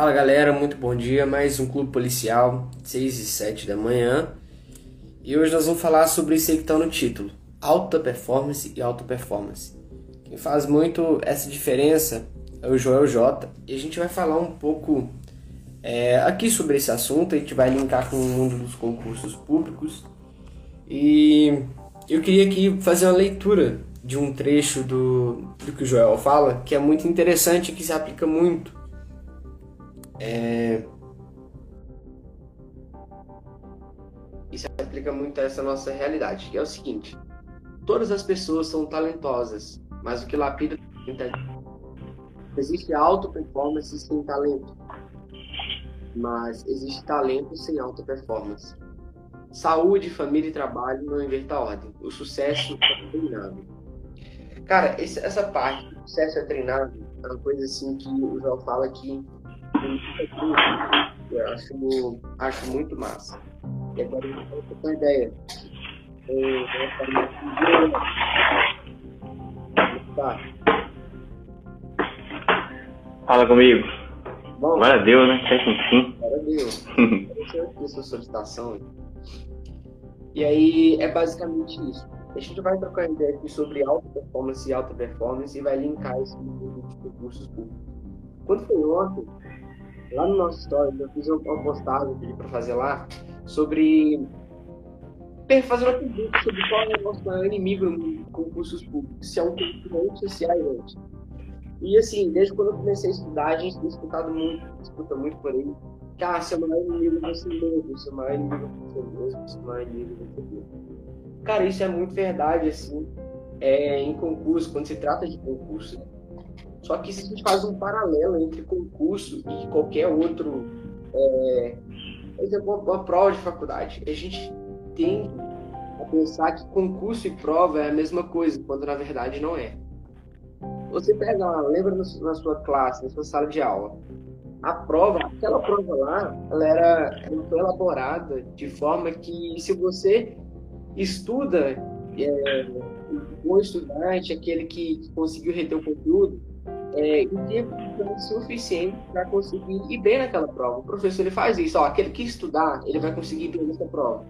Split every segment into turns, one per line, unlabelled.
Fala galera, muito bom dia. Mais um Clube Policial, 6 e 7 da manhã. E hoje nós vamos falar sobre isso aí que está no título: alta performance e alta performance. Quem faz muito essa diferença é o Joel J. E a gente vai falar um pouco é, aqui sobre esse assunto. A gente vai linkar com o mundo dos concursos públicos. E eu queria aqui fazer uma leitura de um trecho do, do que o Joel fala, que é muito interessante e que se aplica muito é... Isso aplica muito a essa nossa realidade, que é o seguinte: todas as pessoas são talentosas, mas o que lapida existe alta performance sem talento, mas existe talento sem alta performance. Saúde, família e trabalho não inverta a ordem. O sucesso é treinado. Cara, essa parte, o sucesso é treinado, é uma coisa assim que o João fala que eu acho, acho muito massa. E agora eu vou uma ideia. Eu
tá. Fala comigo. Bom, Agora deu, né? Certo,
enfim. Agora deu. Apareceu aqui sua solicitação. E aí é basicamente isso. A gente vai trocar ideia aqui sobre alta performance e alta performance e vai linkar isso no de recursos públicos. Quando foi ontem, lá no nosso story, eu fiz uma postagem que para fazer lá sobre fazer uma pergunta sobre qual é o nosso maior inimigo em concursos públicos, se é um concurso sociais antes. E assim, desde quando eu comecei a estudar, a gente tem escutado muito, escuta muito por aí, que ah, seu maior inimigo é você mesmo, seu maior inimigo é você mesmo, seu maior inimigo é você mesmo. Cara, isso é muito verdade, assim, é, em concurso, quando se trata de concurso, só que se a gente faz um paralelo entre concurso e qualquer outro, é, por exemplo, uma, prova de faculdade, a gente tem a pensar que concurso e prova é a mesma coisa, quando na verdade não é. Você pega lá, lembra na sua classe, na sua sala de aula, a prova, aquela prova lá, ela era, ela foi elaborada de forma que se você estuda, é, um bom estudante, aquele que conseguiu reter o conteúdo, é, tempo suficiente para conseguir ir bem naquela prova. O professor ele faz isso, ó, aquele que estudar, ele vai conseguir ir bem nessa prova.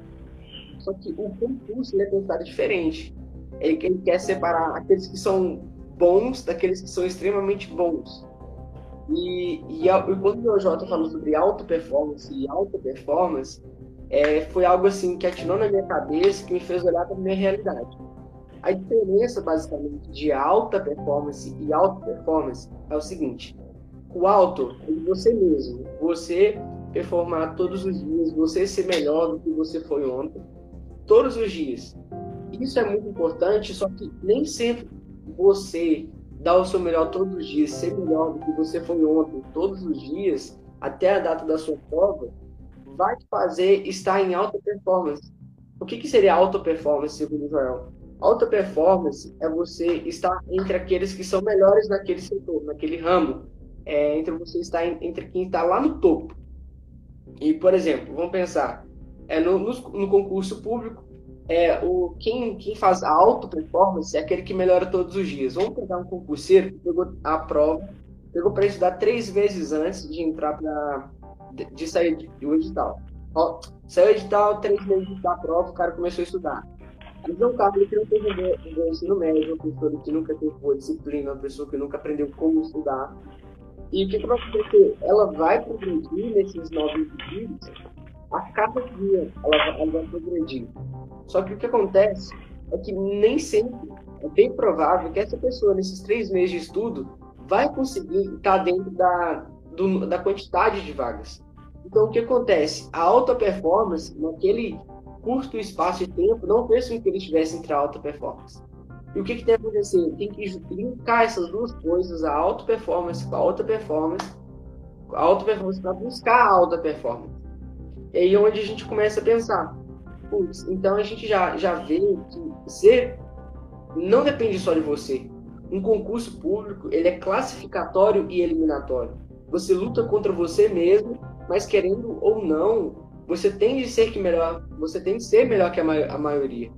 Só que o concurso ele é pensado diferente. Ele, ele quer separar aqueles que são bons daqueles que são extremamente bons. E, e, e quando o Jota falou sobre auto performance e alta performance, é, foi algo assim que atinou na minha cabeça, que me fez olhar para a minha realidade. A diferença, basicamente, de alta performance e alta performance é o seguinte: o alto é você mesmo, você performar todos os dias, você ser melhor do que você foi ontem, todos os dias. Isso é muito importante, só que nem sempre você dar o seu melhor todos os dias, ser melhor do que você foi ontem, todos os dias, até a data da sua prova, vai te fazer estar em alta performance. O que, que seria alta performance, segundo o Joel? Alta performance é você estar entre aqueles que são melhores naquele setor, naquele ramo. É, entre você estar entre quem está lá no topo. E, por exemplo, vamos pensar, é, no, no, no concurso público, é, o, quem, quem faz a alta performance é aquele que melhora todos os dias. Vamos pegar um concurseiro que pegou a prova, pegou para estudar três vezes antes de entrar para de, de sair do edital. Ó, saiu o edital, três meses da prova, o cara começou a estudar. Mas não cabe ele que não teve um ensino médio, uma pessoa que nunca teve boa disciplina, uma pessoa que nunca aprendeu como estudar. E o que, vai acontecer? Ela vai progredir nesses nove vídeos a cada dia, ela vai, ela vai progredir. Só que o que acontece é que nem sempre é bem provável que essa pessoa, nesses três meses de estudo, vai conseguir estar dentro da, do, da quantidade de vagas. Então, o que acontece? A alta performance, naquele curto espaço de tempo, não fez com que eles tivessem entre alta performance. E o que, que que acontecer? Tem que linkar essas duas coisas, a alta performance com a alta performance, a alta performance para buscar a alta performance. E aí é onde a gente começa a pensar, putz, então a gente já, já vê que ser não depende só de você. Um concurso público, ele é classificatório e eliminatório. Você luta contra você mesmo, mas querendo ou não, você tem de ser que melhor, você tem de ser melhor que a, ma a maioria.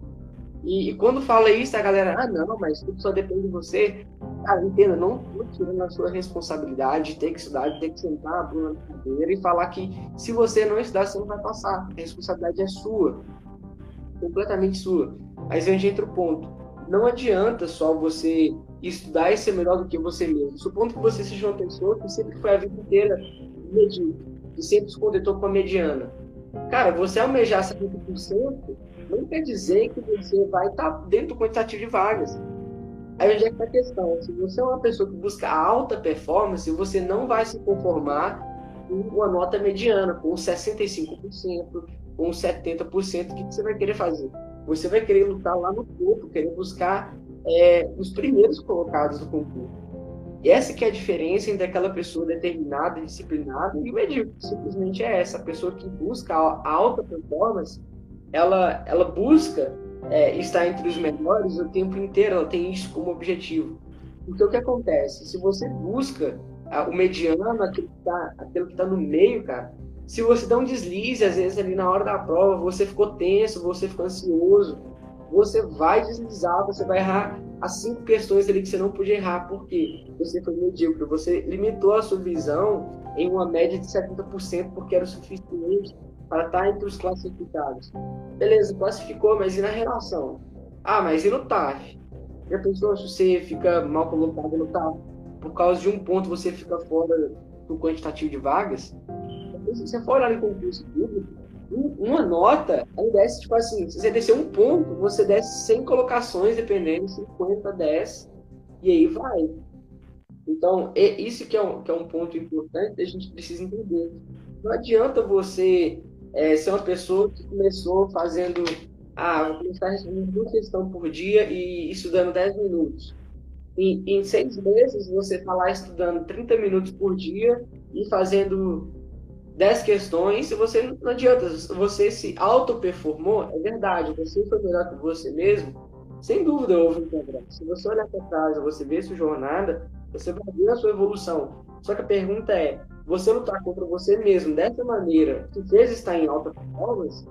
E, e, quando fala isso, a galera, ah, não, mas tudo só depende de você. Cara, entenda, não estou tirando a sua responsabilidade de ter que estudar, de ter que sentar a bunda na cadeira e falar que se você não estudar, você não vai passar. A responsabilidade é sua. Completamente sua. Aí gente entra o ponto. Não adianta só você estudar e ser melhor do que você mesmo. Supondo que você seja uma pessoa que sempre foi a vida inteira medíocre, que sempre se contentou com a mediana. Cara, você almejar 70% não quer dizer que você vai estar dentro do quantitativo de vagas. Aí onde é que tá a questão? Se você é uma pessoa que busca alta performance, você não vai se conformar com uma nota mediana, com 65%, com 70%, o que você vai querer fazer? Você vai querer lutar lá no topo, querer buscar é, os primeiros colocados do concurso. E essa que é a diferença entre aquela pessoa determinada, disciplinada e o medíocre. Simplesmente é essa. A pessoa que busca a alta performance, ela, ela busca é, estar entre os melhores o tempo inteiro, ela tem isso como objetivo. Porque o que acontece? Se você busca a, o mediano, aquele que está tá no meio, cara, se você dá um deslize, às vezes ali na hora da prova, você ficou tenso, você ficou ansioso, você vai deslizar, você vai errar as cinco questões ali que você não podia errar, porque você foi medíocre, você limitou a sua visão em uma média de 70%, porque era o suficiente para estar entre os classificados. Beleza, classificou, mas e na relação? Ah, mas e no TAF? Já pensou se você fica mal colocado no TAF? Por causa de um ponto você fica fora do quantitativo de vagas? Se você for olhar em concurso público, uma nota, aí desce, tipo assim, se você descer um ponto, você desce 100 colocações, dependendo, 50, 10, e aí vai. Então, isso que é um, que é um ponto importante a gente precisa entender. Não adianta você é, ser uma pessoa que começou fazendo, ah, vou começar respondendo uma questão por dia e estudando 10 minutos. E em seis meses você está lá estudando 30 minutos por dia e fazendo 10 questões, se você não adianta, você se auto-performou, é verdade, você foi melhor que você mesmo, sem dúvida houve um progresso. Se você olhar para trás, você ver sua jornada, você vai ver a sua evolução. Só que a pergunta é, você lutar contra você mesmo dessa maneira, que fez estar em alta performance?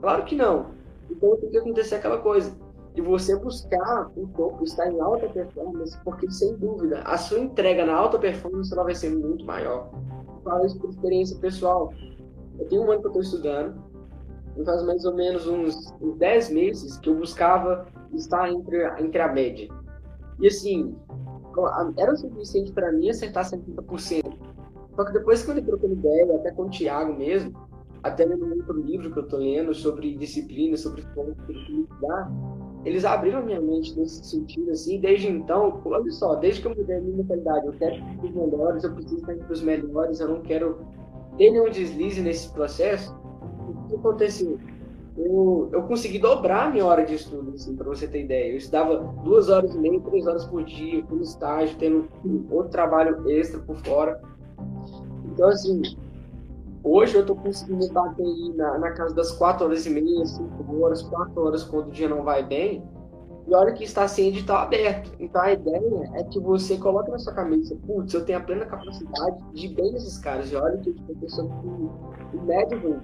Claro que não. Então tem que acontecer aquela coisa de você buscar o topo, estar em alta performance, porque sem dúvida a sua entrega na alta performance ela vai ser muito maior. Falo isso por experiência pessoal. Eu tenho um ano que eu estou estudando, e faz mais ou menos uns, uns 10 meses que eu buscava estar entre, entre a média. E assim, era o suficiente para mim acertar 70%. Só que depois que eu trocando ideia, até com o Thiago mesmo, até no outro livro que eu tô lendo sobre disciplina, sobre como estudar, eles abriram minha mente nesse sentido, assim, desde então, olha só, desde que eu mudei a minha mentalidade, eu quero ser os melhores, eu preciso estar entre os melhores, eu não quero ter nenhum deslize nesse processo, o que aconteceu? Eu, eu consegui dobrar a minha hora de estudo, assim, para você ter ideia. Eu estudava duas horas e meia, três horas por dia, com estágio, tendo outro trabalho extra por fora. Então, assim, hoje eu tô conseguindo bater aí na, na casa das 4 horas e meia, 5 horas, 4 horas quando o dia não vai bem. E olha que está sem edital aberto. Então a ideia é que você coloque na sua cabeça, putz, eu tenho a plena capacidade de ir bem nesses caras. E olha que eu estou pensando que o médio vem.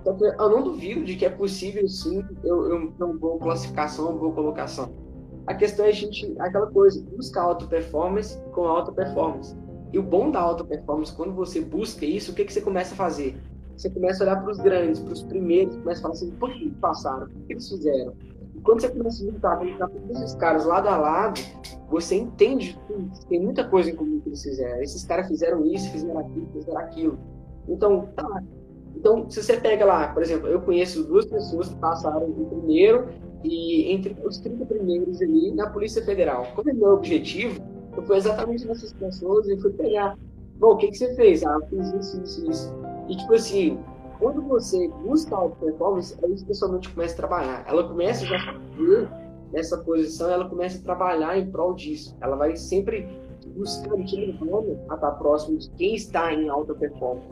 Então, eu não duvido de que é possível sim eu, eu ter uma boa classificação, uma boa colocação. A questão é a gente, aquela coisa, buscar alta performance com alta performance. E o bom da alta performance, quando você busca isso, o que, que você começa a fazer? Você começa a olhar para os grandes, para os primeiros, começa a falar assim, por que passaram? O que eles fizeram? E quando você começa a juntar, juntar todos esses caras lado a lado, você entende tem muita coisa em comum que eles fizeram. Esses caras fizeram isso, fizeram aquilo, fizeram aquilo. Então, tá. Então, se você pega lá, por exemplo, eu conheço duas pessoas que passaram em primeiro e entre os 30 primeiros ali na Polícia Federal. Como é meu objetivo, eu fui exatamente nessas pessoas e fui pegar. Bom, o que, que você fez? Ah, eu fiz isso, isso, isso. E tipo assim, quando você busca auto performance, é isso que a começa a trabalhar. Ela começa já nessa posição, ela começa a trabalhar em prol disso. Ela vai sempre buscando, te levando a estar próximo de quem está em alta performance.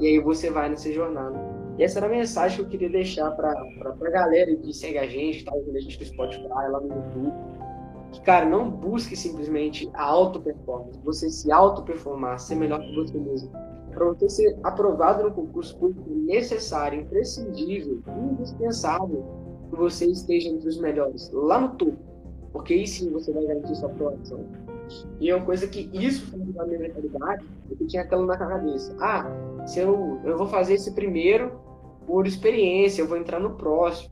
E aí você vai nessa jornada. E essa era a mensagem que eu queria deixar para a galera que segue a gente, tá ouvindo a gente no Spotify, lá no YouTube que, cara, não busque simplesmente a auto-performance, você se auto-performar, ser melhor que você mesmo. Para você ser aprovado no concurso público, é necessário, imprescindível, indispensável que você esteja entre os melhores, lá no topo. porque aí sim você vai garantir sua aprovação. E é uma coisa que isso foi da minha mentalidade, porque tinha aquela na cabeça. Ah, se eu, eu vou fazer esse primeiro por experiência, eu vou entrar no próximo.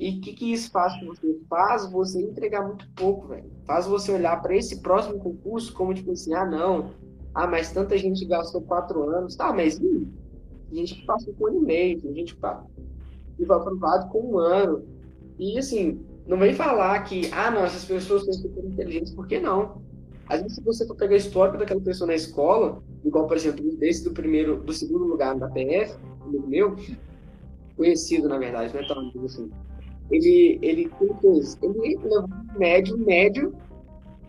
E o que, que isso faz com você? Faz você entregar muito pouco, velho. Faz você olhar para esse próximo concurso como tipo assim, ah, não. Ah, mas tanta gente gastou quatro anos. Tá, mas a gente passou com um ano e meio, a gente foi aprovado com um ano. E assim, não vem falar que, ah, não, essas pessoas são super inteligentes, por que não? Às vezes, se você for pegar a história daquela pessoa na escola, igual, por exemplo, desse do primeiro, do segundo lugar da PF, meu, conhecido, na verdade, é tão amigo assim. Ele, ele, ele levou um médio, médio,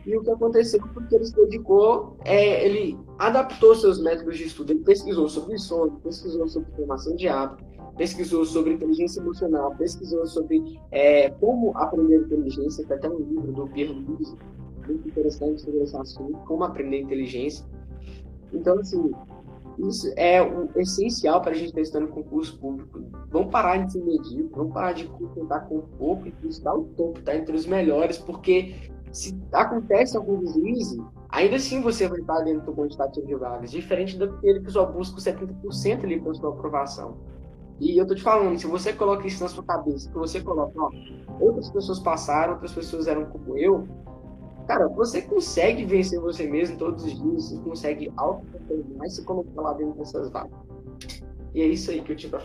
e o que aconteceu porque ele se dedicou, é, ele adaptou seus métodos de estudo, ele pesquisou sobre sono, pesquisou sobre formação de hábito, pesquisou sobre inteligência emocional, pesquisou sobre é, como aprender inteligência, tem até um livro do Pierre Lise, muito interessante sobre esse assunto, como aprender inteligência. Então, assim, isso é o essencial para a gente estar estudando concurso público. Vamos parar de ser medíocre, vamos parar de contar com pouco e estudar o topo, tá entre os melhores, porque se acontece algum deslize, ainda assim você vai estar dentro do quantitativo de vagas, diferente daquele que só busca 70% ali para sua aprovação. E eu tô te falando, se você coloca isso na sua cabeça, que você coloca, ó, outras pessoas passaram, outras pessoas eram como eu, cara, você consegue vencer você mesmo todos os dias, você consegue auto-determinar e se colocar lá dentro dessas vagas. E é isso aí que eu te falo.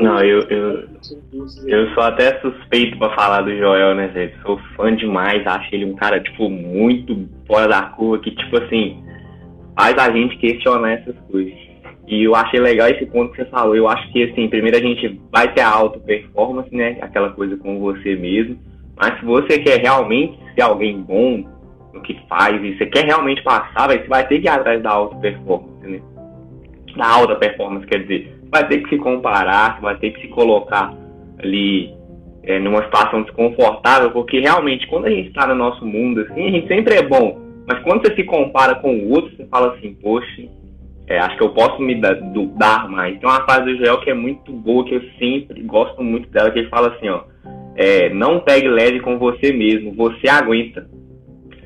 Não, eu, eu, eu sou até suspeito pra falar do Joel, né, gente? Sou fã demais, acho ele um cara, tipo, muito fora da curva, que, tipo assim, faz a gente questionar essas coisas. E eu achei legal esse ponto que você falou. Eu acho que, assim, primeiro a gente vai ter a auto-performance, né? Aquela coisa com você mesmo. Mas se você quer realmente ser alguém bom no que faz e você quer realmente passar, você vai ter que ir atrás da auto-performance, né? Da alta performance, quer dizer, vai ter que se comparar, vai ter que se colocar ali é, numa situação desconfortável, porque realmente quando a gente está no nosso mundo, assim, a gente sempre é bom. Mas quando você se compara com o outro, você fala assim, poxa, é, acho que eu posso me dar, do, dar mais. Tem uma frase do Joel que é muito boa, que eu sempre gosto muito dela, que ele fala assim, ó, é, não pegue leve com você mesmo, você aguenta.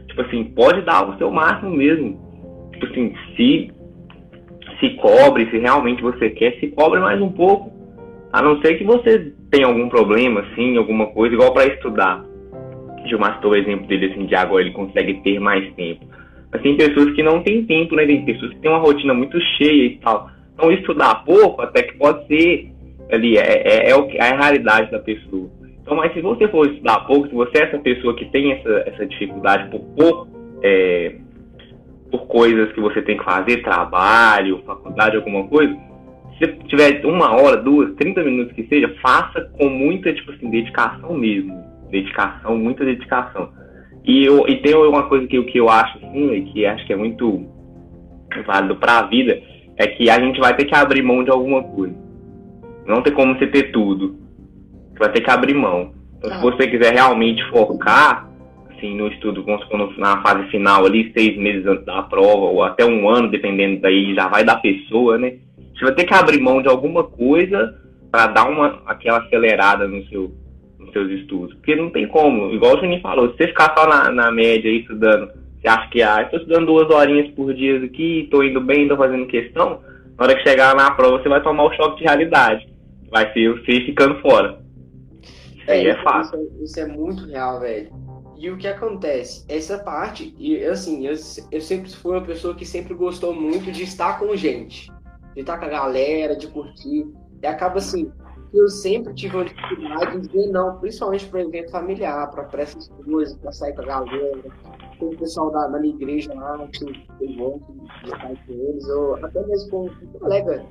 Tipo assim, pode dar o seu máximo mesmo. Tipo assim, se, se cobre, se realmente você quer, se cobre mais um pouco. A não ser que você tenha algum problema, assim, alguma coisa, igual para estudar. Gilmar citou o exemplo dele, assim, de agora ele consegue ter mais tempo. Mas tem pessoas que não têm tempo, né? Tem pessoas que têm uma rotina muito cheia e tal. Então, estudar pouco até que pode ser ali, é, é, é, é a realidade da pessoa. Então, mas se você for estudar pouco, se você é essa pessoa que tem essa, essa dificuldade por pouco, é, por coisas que você tem que fazer, trabalho, faculdade, alguma coisa, se tiver uma hora, duas, trinta minutos que seja, faça com muita, tipo assim, dedicação mesmo. Dedicação, muita dedicação. E, eu, e tem uma coisa que, que eu acho, assim, que acho que é muito válido para a vida, é que a gente vai ter que abrir mão de alguma coisa. Não tem como você ter tudo vai ter que abrir mão. Então, se tá. você quiser realmente focar assim, no estudo, quando na fase final ali, seis meses antes da prova, ou até um ano, dependendo daí, já vai da pessoa, né? Você vai ter que abrir mão de alguma coisa para dar uma aquela acelerada no seu, nos seus estudos. Porque não tem como, igual o Juninho falou, se você ficar só na, na média aí estudando, você acha que, ah, estou estudando duas horinhas por dia aqui, estou indo bem, estou fazendo questão, na hora que chegar na prova você vai tomar o choque de realidade. Vai ser você ficando fora.
É, é fácil. Isso, isso, é muito real, velho. E o que acontece? Essa parte, e assim, eu, eu sempre fui uma pessoa que sempre gostou muito de estar com gente, de estar com a galera, de curtir. E acaba assim, eu sempre tive uma dificuldade de dizer não, principalmente para evento familiar, para essas coisas, para sair com a galera. Tem o pessoal da, da minha igreja lá, que eu gosto de estar com eles, ou até mesmo com um colega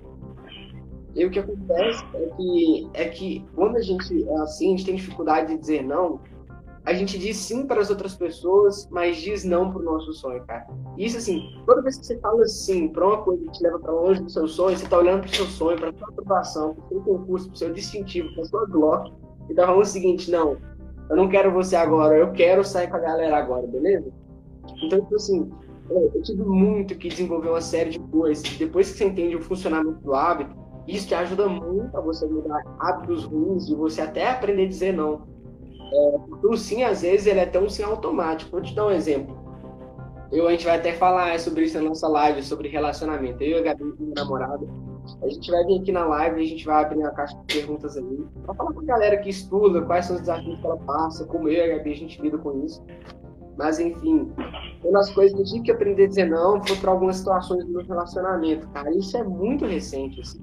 e o que acontece é que, é que quando a gente é assim, a gente tem dificuldade de dizer não, a gente diz sim para as outras pessoas, mas diz não para o nosso sonho, cara. Isso, assim, toda vez que você fala sim para uma coisa que te leva para longe do seu sonho, você está olhando para o seu sonho, para a sua aprovação, para o seu concurso, para o seu distintivo, para a sua Glock, e tá falando o seguinte: não, eu não quero você agora, eu quero sair com a galera agora, beleza? Então, tipo assim, eu tive muito que desenvolver uma série de coisas. Depois que você entende o funcionamento do hábito, isso te ajuda muito a você mudar hábitos ruins e você até aprender a dizer não. É, o sim, às vezes, ele é até um sim automático. Vou te dar um exemplo. Eu, a gente vai até falar sobre isso na nossa live, sobre relacionamento. Eu e a Gabi, minha namorada, a gente vai vir aqui na live e a gente vai abrir uma caixa de perguntas ali, para falar com a galera que estuda, quais são os desafios que ela passa, como eu e a Gabi a gente lida com isso. Mas, enfim, uma coisas que eu tive que aprender a dizer não foi para algumas situações do meu relacionamento, cara. Isso é muito recente, assim.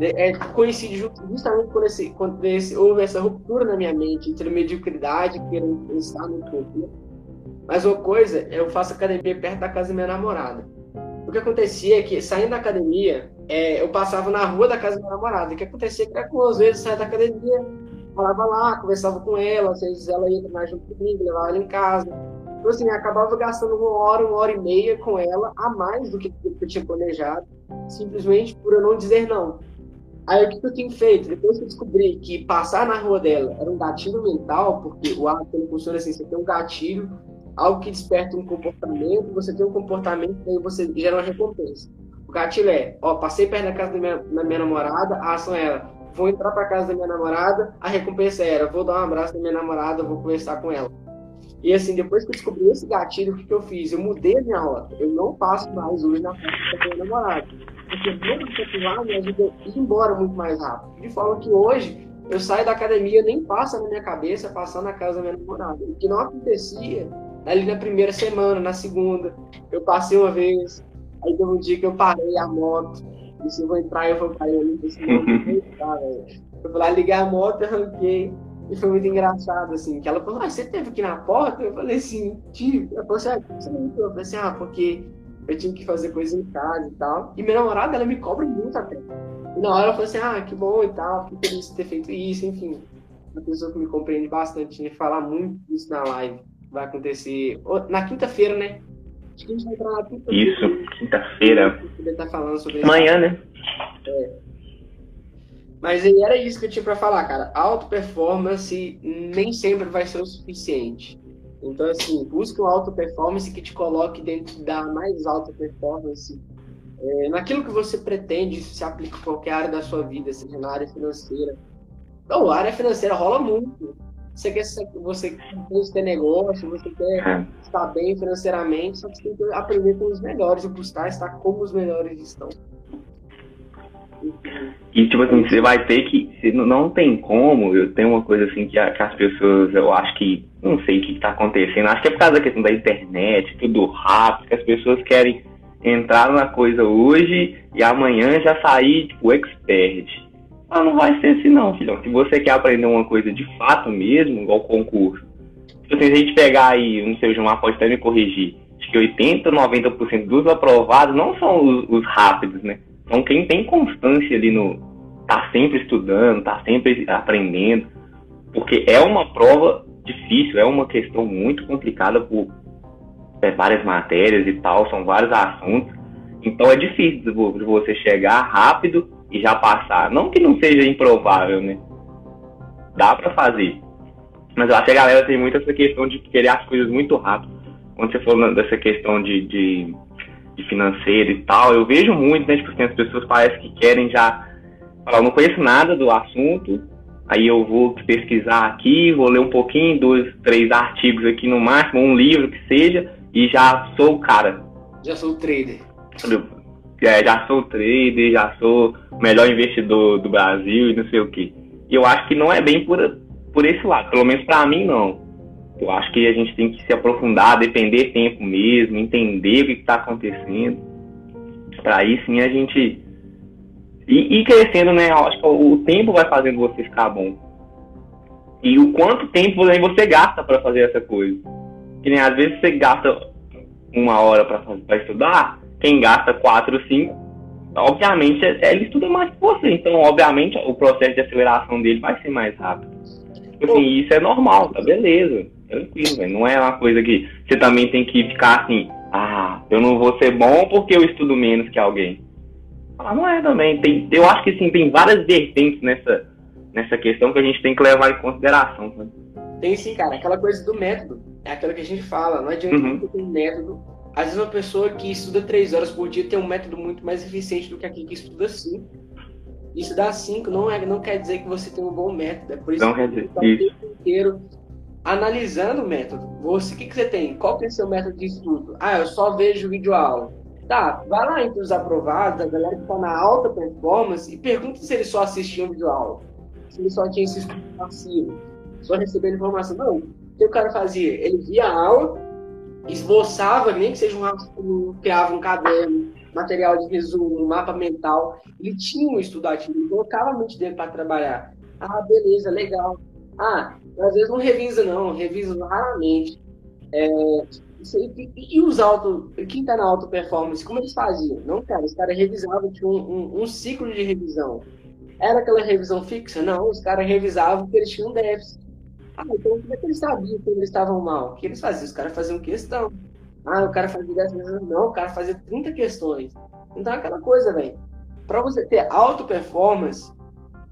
É, coincide justamente quando, esse, quando esse, houve essa ruptura na minha mente entre mediocridade e querer estar no corpo. Mas uma coisa, eu faço academia perto da casa da minha namorada. O que acontecia é que, saindo da academia, é, eu passava na rua da casa da minha namorada. O que acontecia é que, às vezes, saia da academia, falava lá, conversava com ela, às vezes ela ia treinar junto comigo, levava ela em casa. Então, assim, acabava gastando uma hora, uma hora e meia com ela, a mais do que eu tinha planejado, simplesmente por eu não dizer não. Aí o que eu tenho feito? Depois que eu descobri que passar na rua dela era um gatilho mental, porque o hábito ele funciona assim, você tem um gatilho, algo que desperta um comportamento, você tem um comportamento aí você gera uma recompensa. O gatilho é, ó, passei perto da casa da minha, da minha namorada, a ação era, vou entrar para casa da minha namorada, a recompensa era, vou dar um abraço da minha namorada, vou conversar com ela. E assim, depois que eu descobri esse gatilho, o que, que eu fiz? Eu mudei a minha rota. Eu não passo mais hoje na festa da minha namorada. Porque mesmo continuar me ajuda a ir embora muito mais rápido. De forma que hoje eu saio da academia, nem passa na minha cabeça passar na casa da minha namorada. O que não acontecia ali na primeira semana, na segunda. Eu passei uma vez, aí teve um dia que eu parei a moto. E se eu vou entrar, eu vou parar ali. Eu fui lá ligar a moto, arranquei. E foi muito engraçado, assim, que ela falou, ah, você teve aqui na porta? Eu falei assim, tive. Ela falou assim, ah, você não Eu falei assim, ah, porque eu tinha que fazer coisa em casa e tal. E minha namorada, ela me cobra muito até. E na hora ela falou assim, ah, que bom e tal, fico feliz de ter feito isso, enfim. Uma pessoa que me compreende bastante, né? Falar muito disso na live. Vai acontecer na quinta-feira, né?
Acho que a gente vai entrar na quinta-feira. Isso, quinta-feira.
Tá falando sobre
Amanhã, né?
É. Mas aí era isso que eu tinha para falar, cara. Auto performance nem sempre vai ser o suficiente. Então, assim, busque uma auto performance que te coloque dentro da mais alta performance. É, naquilo que você pretende, se aplica em qualquer área da sua vida, seja na área financeira. Não, a área financeira rola muito. Você quer, você quer ter negócio, você quer é. estar bem financeiramente, só que você tem que aprender com os melhores e buscar estar como os melhores estão.
E, tipo assim, você vai ter que. Não tem como. Eu tenho uma coisa assim que, as pessoas, eu acho que. Não sei o que está acontecendo. Acho que é por causa da questão da internet, tudo rápido, que as pessoas querem entrar na coisa hoje e amanhã já sair, tipo, expert. Ah, não vai ser assim, não, filhão. Se você quer aprender uma coisa de fato mesmo, igual concurso. Tipo assim, se a gente pegar aí, não sei, o Gilmar pode até me corrigir. Acho que 80, 90% dos aprovados não são os, os rápidos, né? Então, quem tem constância ali no. tá sempre estudando, tá sempre aprendendo, porque é uma prova difícil, é uma questão muito complicada por é, várias matérias e tal, são vários assuntos. Então, é difícil de você chegar rápido e já passar. Não que não seja improvável, né? Dá para fazer. Mas eu acho que a galera tem muito essa questão de querer as coisas muito rápido. Quando você falou dessa questão de, de de financeiro e tal, eu vejo muito, né? Tipo assim, as pessoas parecem que querem já falar, eu não conheço nada do assunto, aí eu vou pesquisar aqui, vou ler um pouquinho, dois, três artigos aqui no máximo, um livro que seja, e já sou o cara.
Já sou o trader.
É, já sou trader, já sou o melhor investidor do Brasil e não sei o que. E eu acho que não é bem por, por esse lado, pelo menos para mim não. Eu acho que a gente tem que se aprofundar, depender tempo mesmo, entender o que está acontecendo. Para aí sim a gente e, crescendo, né? Eu acho que o tempo vai fazendo você ficar bom. E o quanto tempo você gasta para fazer essa coisa. Que nem às vezes você gasta uma hora para estudar, quem gasta quatro, cinco, obviamente ele estuda mais que você. Então, obviamente, o processo de aceleração dele vai ser mais rápido. Assim, isso é normal, tá beleza tranquilo, velho. Não é uma coisa que você também tem que ficar assim, ah, eu não vou ser bom porque eu estudo menos que alguém. Ah, não é também. Tem, eu acho que sim, tem várias vertentes nessa, nessa questão que a gente tem que levar em consideração. Sabe?
Tem sim, cara. Aquela coisa do método. É aquilo que a gente fala. Não adianta uhum. ter um método. Às vezes uma pessoa que estuda três horas por dia tem um método muito mais eficiente do que aquele que estuda cinco. Isso dá cinco não, é, não quer dizer que você tem um bom método. É por isso
não
que
quer dizer.
Tá o tempo inteiro analisando o método. Você, o que, que você tem? Qual que é o seu método de estudo? Ah, eu só vejo vídeo aula. Tá, vai lá entre os aprovados, a galera que está na alta performance, e pergunta se eles só assistiam vídeo aula. Se ele só tinha esse estudo passivo. Só recebendo informação. Não, o que o cara fazia? Ele via a aula, esboçava, nem que seja um rascunho, criava um caderno, material de resumo, um mapa mental. Ele tinha um estudo ativo, ele colocava a mente dele para trabalhar. Ah, beleza, legal. Ah, às vezes não revisa, não, revisa raramente. É, e, e, os auto, quem está na alta performance, como eles faziam? Não, cara, os caras revisavam, tinha um, um, um, ciclo de revisão. Era aquela revisão fixa? Não, os caras revisavam porque eles tinham déficit. Ah, então como é que eles sabiam que eles estavam mal? O que eles faziam? Os caras faziam questão. Ah, o cara fazia 10 vezes. Não, o cara fazia 30 questões. Então é aquela coisa, velho. Para você ter alta performance,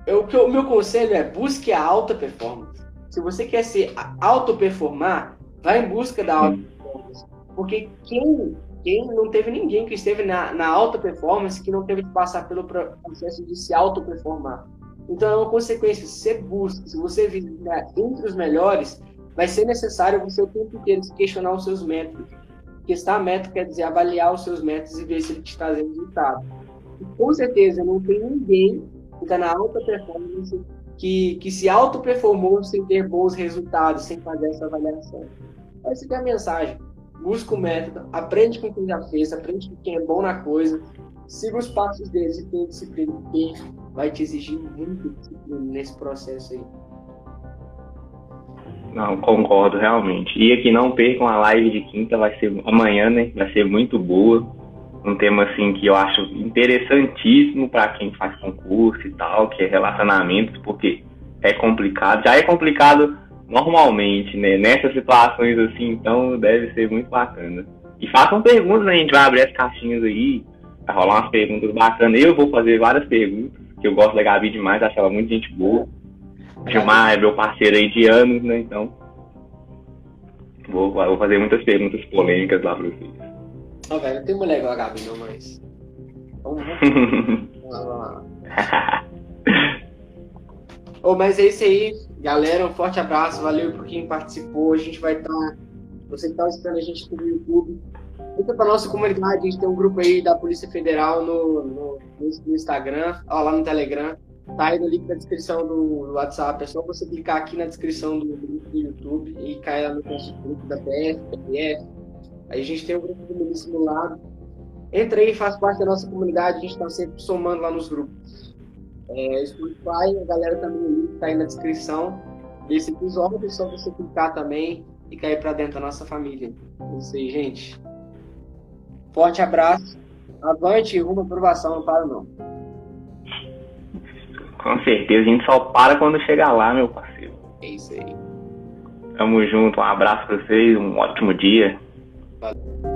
eu, o, meu conselho é busque a alta performance. Se você quer ser auto-performar, vai em busca da alta performance. Porque quem, quem não teve ninguém que esteve na, na alta performance que não teve que passar pelo processo de se auto-performar. Então é uma consequência. Se você busca, se você vive entre os melhores, vai ser necessário você o tempo inteiro questionar os seus métodos. Testar método quer dizer avaliar os seus métodos e ver se ele te traz resultado. E, com certeza não tem ninguém está na alta performance que, que se auto-performou sem ter bons resultados, sem fazer essa avaliação. Essa é a mensagem. Busca o método, aprende com quem já fez, aprende com quem é bom na coisa, siga os passos deles e tenha disciplina, porque vai te exigir muito disciplina nesse processo aí.
Não, concordo realmente. E aqui não percam a live de quinta, vai ser amanhã, né? Vai ser muito boa. Um tema assim que eu acho interessantíssimo para quem faz concurso e tal, que é relacionamentos, porque é complicado. Já é complicado normalmente, né? Nessas situações assim, então deve ser muito bacana. E façam perguntas, né? A gente vai abrir as caixinhas aí, vai rolar umas perguntas bacanas. Eu vou fazer várias perguntas que eu gosto da Gabi demais, acho ela muito gente boa. Gilmar é meu parceiro aí de anos, né? Então, vou, vou fazer muitas perguntas polêmicas lá pra vocês.
Oh, velho, não tem mulher igual a Gabi, não, mas. Vamos lá. oh, mas é isso aí, galera. Um forte abraço, valeu por quem participou. A gente vai estar. Tá... Você que está esperando a gente no YouTube. Entra para nossa comunidade, a gente tem um grupo aí da Polícia Federal no, no, no Instagram, ó, lá no Telegram. Tá aí no link da descrição do, WhatsApp. É só você clicar aqui na descrição do grupo do YouTube e cair lá no nosso grupo da PF, PF. Aí a gente tem o um grupo do Milícia Simulado. Entra aí, faz parte da nossa comunidade. A gente está sempre somando lá nos grupos. É, Spotify, a galera também link tá aí na descrição desse episódio. É só você clicar também e cair para dentro da nossa família. É isso aí, gente. Forte abraço. Avante, rumo à aprovação, não para não.
Com certeza, a gente só para quando chegar lá, meu parceiro.
É isso aí.
Tamo junto, um abraço pra vocês, um ótimo dia. Valeu.